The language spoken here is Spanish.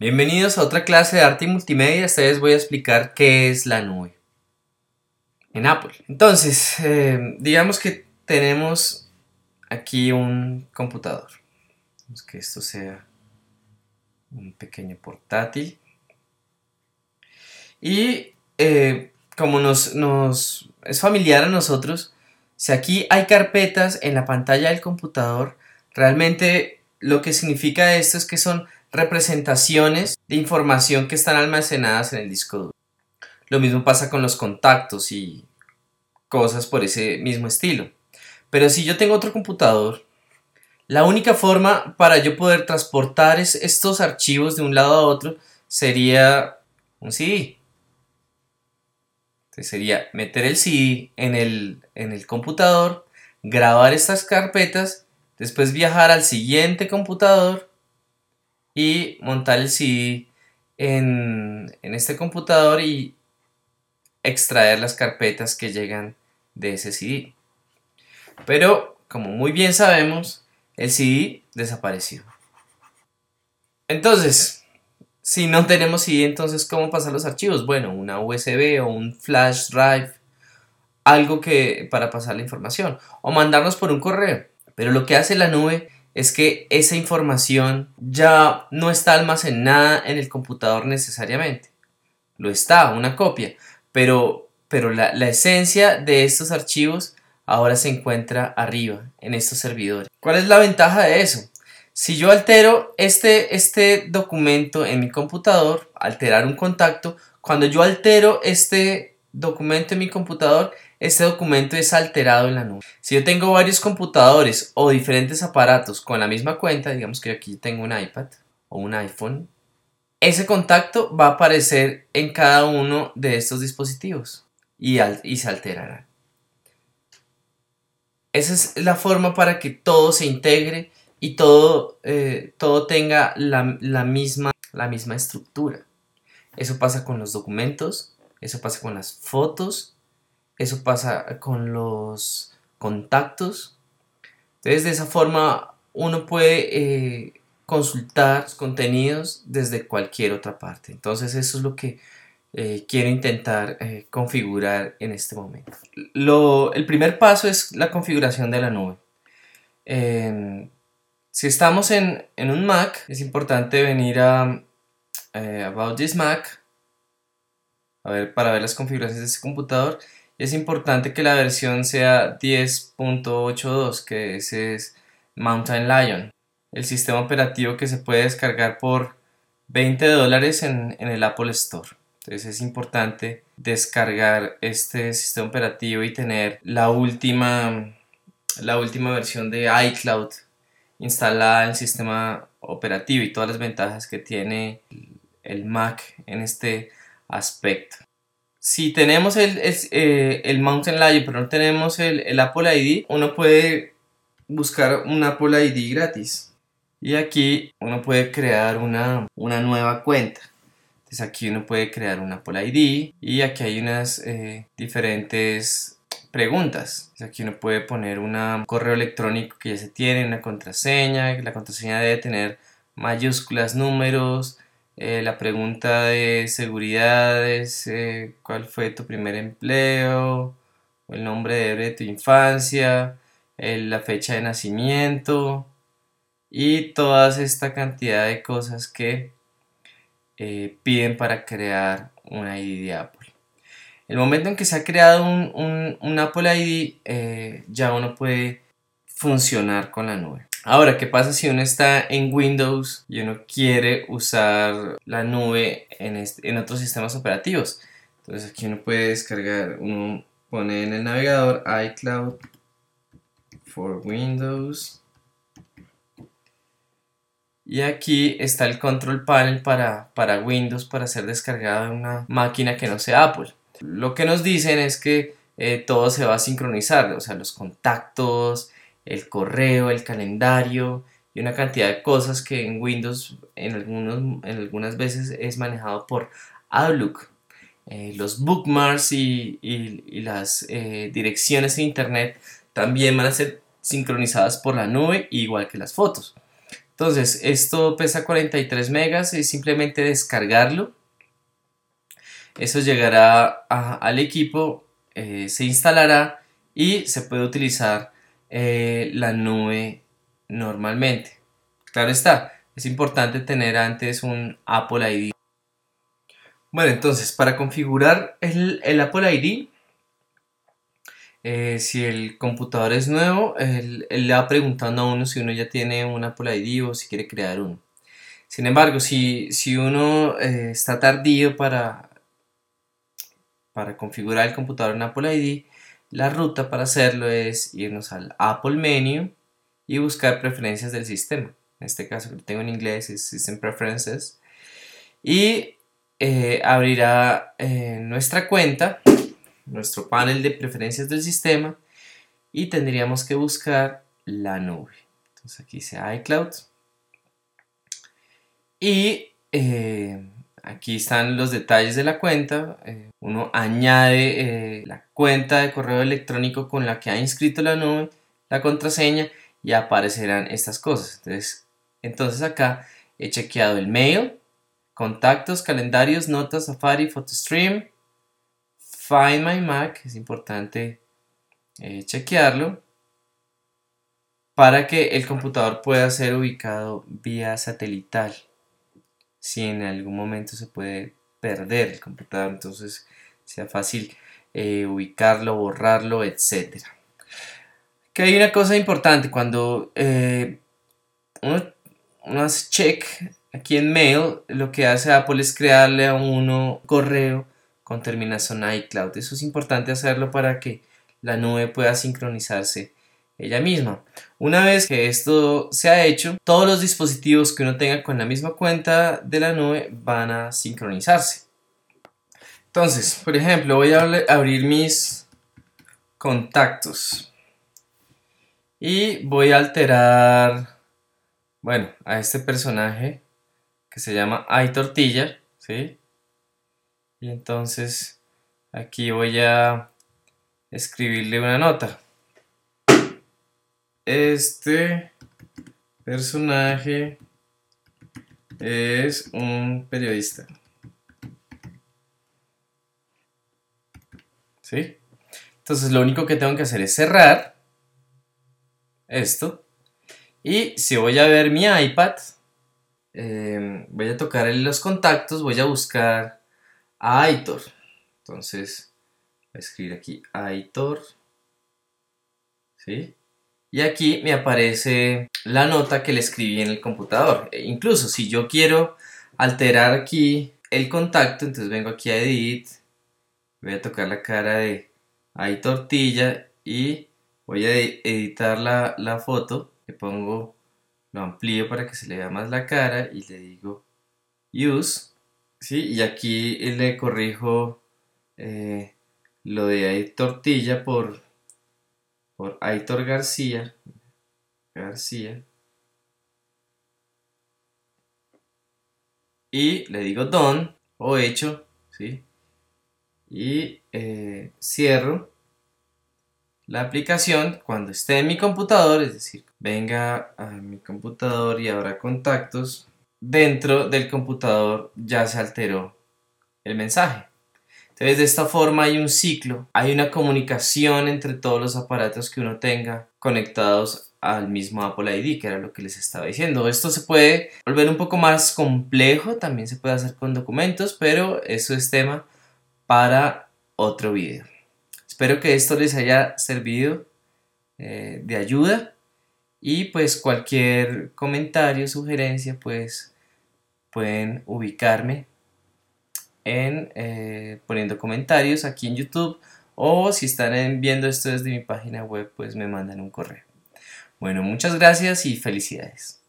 Bienvenidos a otra clase de arte y multimedia. Esta vez voy a explicar qué es la nube en Apple. Entonces, eh, digamos que tenemos aquí un computador. Que esto sea un pequeño portátil. Y eh, como nos, nos es familiar a nosotros, si aquí hay carpetas en la pantalla del computador, realmente lo que significa esto es que son representaciones de información que están almacenadas en el disco duro. Lo mismo pasa con los contactos y cosas por ese mismo estilo. Pero si yo tengo otro computador, la única forma para yo poder transportar estos archivos de un lado a otro sería un CD. sería meter el CD en el, en el computador, grabar estas carpetas, después viajar al siguiente computador y montar el CD en, este computador y extraer las carpetas que llegan de ese CD. Pero, como muy bien sabemos, el CD desapareció. Entonces, si no tenemos CD, entonces ¿cómo pasar los archivos? Bueno, una USB o un flash drive, algo que para pasar la información o mandarnos por un correo. Pero lo que hace la nube es que esa información ya no está almacenada en el computador necesariamente. Lo está, una copia, pero, pero la, esencia de estos archivos ahora se encuentra arriba, en estos servidores. ¿Cuál es la ventaja de eso? Si yo altero este, este documento en mi computador, alterar un contacto, cuando yo altero este documento en mi computador, este documento es alterado en la nube. Si yo tengo varios computadores o diferentes aparatos con la misma cuenta, digamos que aquí tengo un iPad o un iPhone, ese contacto va a aparecer en cada uno de estos dispositivos y, se alterará. Esa es la forma para que todo se integre y todo, eh, todo tenga la, misma, la misma estructura. Eso pasa con los documentos, eso pasa con las fotos eso pasa con los contactos. Entonces, de esa forma, uno puede eh, consultar contenidos desde cualquier otra parte. Entonces, eso es lo que eh, quiero intentar eh, configurar en este momento. el primer paso es la configuración de la nube. si estamos en, un Mac, es importante venir a About This Mac a ver, para ver las configuraciones de este computador es importante que la versión sea 10.82, que ese es Mountain Lion, el sistema operativo que se puede descargar por 20 dólares en, el Apple Store. Entonces es importante descargar este sistema operativo y tener la última, la última versión de iCloud instalada en el sistema operativo y todas las ventajas que tiene el Mac en este aspecto si tenemos el, eh, el, Mountain Lion pero no tenemos el, Apple ID, uno puede buscar un Apple ID gratis. Y aquí uno puede crear una, nueva cuenta. Entonces aquí uno puede crear un Apple ID y aquí hay unas eh, diferentes preguntas. aquí uno puede poner un correo electrónico que ya se tiene, una contraseña. La contraseña debe tener mayúsculas, números, eh, la pregunta de seguridad es eh, cuál fue tu primer empleo, el nombre de tu infancia, la fecha de nacimiento y toda esta cantidad de cosas que eh, piden para crear un ID de Apple. El momento en que se ha creado un, un Apple ID, ya uno puede funcionar con la nube. Ahora, ¿qué pasa si uno está en Windows y uno quiere usar la nube en, otros sistemas operativos? Entonces aquí uno puede descargar, uno pone en el navegador iCloud for Windows. Y aquí está el control panel para, para Windows para ser descargado en una máquina que no sea Apple. Lo que nos dicen es que eh, todo se va a sincronizar, o sea, los contactos, el correo, el calendario y una cantidad de cosas que en Windows en, algunos, en algunas veces es manejado por Outlook. Eh, los bookmarks y, las eh, direcciones en Internet también van a ser sincronizadas por la nube, igual que las fotos. Entonces, esto pesa 43 megas, es simplemente descargarlo. Eso llegará al equipo, eh, se instalará y se puede utilizar eh, la nube normalmente. Claro está, es importante tener antes un Apple ID. Bueno, entonces, para configurar el, Apple ID, eh, si el computador es nuevo, él, le va preguntando a uno si uno ya tiene un Apple ID o si quiere crear uno. Sin embargo, si, si uno eh, está tardío para, para configurar el computador en Apple ID, la ruta para hacerlo es irnos al Apple Menu y buscar preferencias del sistema. En este caso que tengo en inglés es System Preferences. Y eh, abrirá nuestra cuenta nuestro panel de preferencias del sistema y tendríamos que buscar la nube. Entonces aquí dice iCloud y eh, aquí están los detalles de la cuenta. Eh, uno añade eh, la cuenta de correo electrónico con la que ha inscrito la nube, la contraseña y aparecerán estas cosas. Entonces, entonces acá he chequeado el mail, contactos, calendarios, notas, Safari, PhotoStream, Find My Mac, es importante eh, chequearlo para que el computador pueda ser ubicado vía satelital. Si en algún momento se puede perder el computador, entonces sea fácil eh, ubicarlo, borrarlo, etc. Que hay una cosa importante cuando eh, uno, uno, hace check aquí en mail, lo que hace Apple es crearle a uno correo con terminación iCloud. Eso es importante hacerlo para que la nube pueda sincronizarse ella misma. Una vez que esto se ha hecho, todos los dispositivos que uno tenga con la misma cuenta de la nube van a sincronizarse. Entonces, por ejemplo, voy a abrir mis contactos y voy a alterar, bueno, a este personaje que se llama iTortilla, ¿sí? y entonces aquí voy a escribirle una nota este personaje es un periodista ¿sí? entonces lo único que tengo que hacer es cerrar esto y si voy a ver mi iPad eh, voy a tocar en los contactos voy a buscar Aitor. Entonces, voy a escribir aquí Aitor. ¿Sí? Y aquí me aparece la nota que le escribí en el computador. E incluso si yo quiero alterar aquí el contacto, entonces vengo aquí a Edit, voy a tocar la cara de Aitortilla y voy a editar la, la foto. Le pongo, lo amplío para que se le vea más la cara y le digo Use Sí, y aquí le corrijo eh, lo de Aitor Tortilla por, por Aitor García. García. Y le digo don o hecho, ¿sí? Y eh, cierro la aplicación cuando esté en mi computador, es decir, venga a mi computador y abra contactos, dentro del computador ya se alteró el mensaje. Entonces de esta forma hay un ciclo, hay una comunicación entre todos los aparatos que uno tenga conectados al mismo Apple ID, que era lo que les estaba diciendo. Esto se puede volver un poco más complejo, también se puede hacer con documentos, pero eso es tema para otro video. Espero que esto les haya servido eh, de ayuda y pues cualquier comentario, sugerencia, pues pueden ubicarme en eh, poniendo comentarios aquí en YouTube o si están viendo esto desde mi página web pues me mandan un correo. Bueno, muchas gracias y felicidades.